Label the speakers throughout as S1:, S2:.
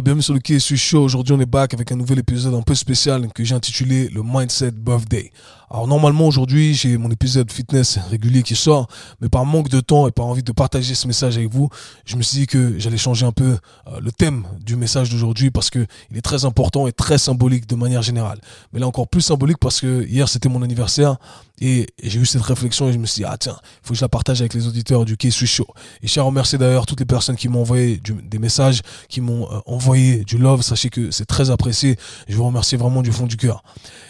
S1: Bienvenue sur le suis Show. Aujourd'hui, on est back avec un nouvel épisode un peu spécial que j'ai intitulé le Mindset Birthday. Alors, normalement, aujourd'hui, j'ai mon épisode fitness régulier qui sort, mais par manque de temps et par envie de partager ce message avec vous, je me suis dit que j'allais changer un peu euh, le thème du message d'aujourd'hui parce que il est très important et très symbolique de manière générale. Mais là, encore plus symbolique parce que hier, c'était mon anniversaire et j'ai eu cette réflexion et je me suis dit, ah tiens, il faut que je la partage avec les auditeurs du suis Show. Et je tiens à remercier d'ailleurs toutes les personnes qui m'ont envoyé des messages, qui m'ont euh, envoyé du love. Sachez que c'est très apprécié. Je vous remercie vraiment du fond du cœur.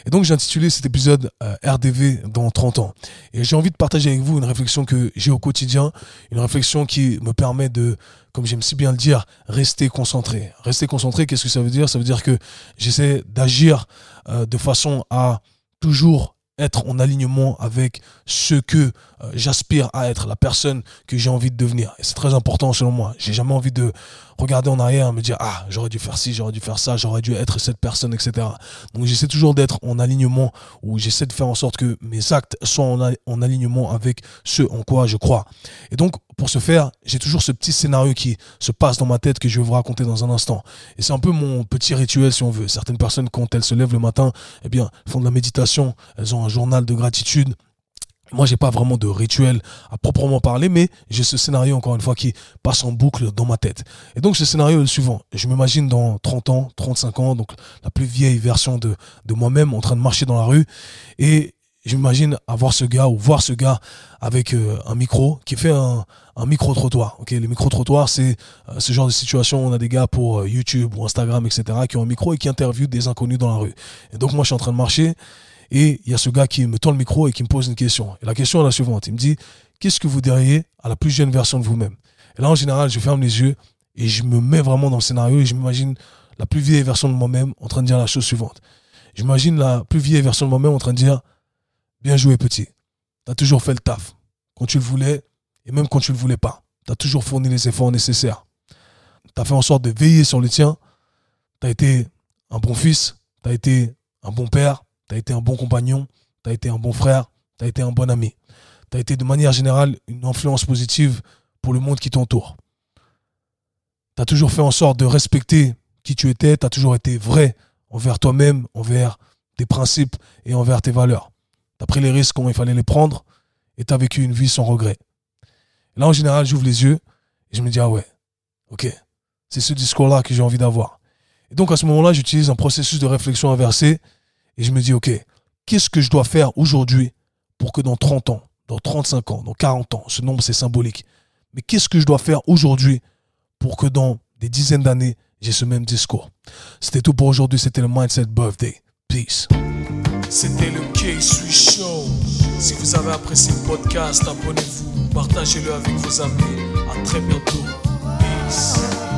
S1: Et donc, j'ai intitulé cet épisode euh, RDV dans 30 ans. Et j'ai envie de partager avec vous une réflexion que j'ai au quotidien, une réflexion qui me permet de, comme j'aime si bien le dire, rester concentré. Rester concentré, qu'est-ce que ça veut dire? Ça veut dire que j'essaie d'agir euh, de façon à toujours être en alignement avec ce que euh, j'aspire à être, la personne que j'ai envie de devenir. C'est très important selon moi. J'ai jamais envie de regarder en arrière me dire ah j'aurais dû faire ci, j'aurais dû faire ça, j'aurais dû être cette personne, etc. Donc j'essaie toujours d'être en alignement ou j'essaie de faire en sorte que mes actes soient en, en, alignement avec ce en quoi je crois. Et donc pour ce faire, j'ai toujours ce petit scénario qui se passe dans ma tête que je vais vous raconter dans un instant. Et c'est un peu mon petit rituel si on veut. Certaines personnes quand elles se lèvent le matin, eh bien font de la méditation, elles ont un journal de gratitude moi, j'ai pas vraiment de rituel à proprement parler, mais j'ai ce scénario, encore une fois, qui passe en boucle dans ma tête. Et donc, ce scénario est le suivant. Je m'imagine dans 30 ans, 35 ans, donc la plus vieille version de, moi-même en train de marcher dans la rue. Et je m'imagine avoir ce gars ou voir ce gars avec euh, un micro qui fait un, un micro-trottoir. Ok, les micro-trottoirs, c'est euh, ce genre de situation où on a des gars pour euh, YouTube ou Instagram, etc., qui ont un micro et qui interviewent des inconnus dans la rue. Et donc, moi, je suis en train de marcher et il y a ce gars qui me tend le micro et qui me pose une question. Et la question est la suivante. Il me dit, qu'est-ce que vous diriez à la plus jeune version de vous-même? Et là, en général, je ferme les yeux et je me mets vraiment dans le scénario et je m'imagine la plus vieille version de moi-même en train de dire la chose suivante. J'imagine la plus vieille version de moi-même en train de dire, bien joué petit, tu as toujours fait le taf, quand tu le voulais et même quand tu le voulais pas. Tu as toujours fourni les efforts nécessaires. Tu as fait en sorte de veiller sur le tien. Tu as été un bon fils, tu as été un bon père, tu as été un bon compagnon, tu as été un bon frère, tu as été un bon ami. Tu été de manière générale une influence positive pour le monde qui t'entoure. Tu as toujours fait en sorte de respecter qui tu étais, tu as toujours été vrai envers toi-même, envers tes principes et envers tes valeurs. Tu as pris les risques quand il fallait les prendre et tu as vécu une vie sans regret. là, en général, j'ouvre les yeux et je me dis, ah ouais, ok, c'est ce discours-là que j'ai envie d'avoir. Et donc, à ce moment-là, j'utilise un processus de réflexion inversé et je me dis, OK, qu'est-ce que je dois faire aujourd'hui pour que dans 30 ans, dans 35 ans, dans 40 ans, ce nombre c'est symbolique, mais qu'est-ce que je dois faire aujourd'hui pour que dans des dizaines d'années, j'ai ce même discours? C'était tout pour aujourd'hui, c'était le Mindset Birthday. Peace. C'était le K-Sui Show. Si vous avez apprécié le podcast, abonnez-vous, partagez-le avec vos amis. À très bientôt. Peace.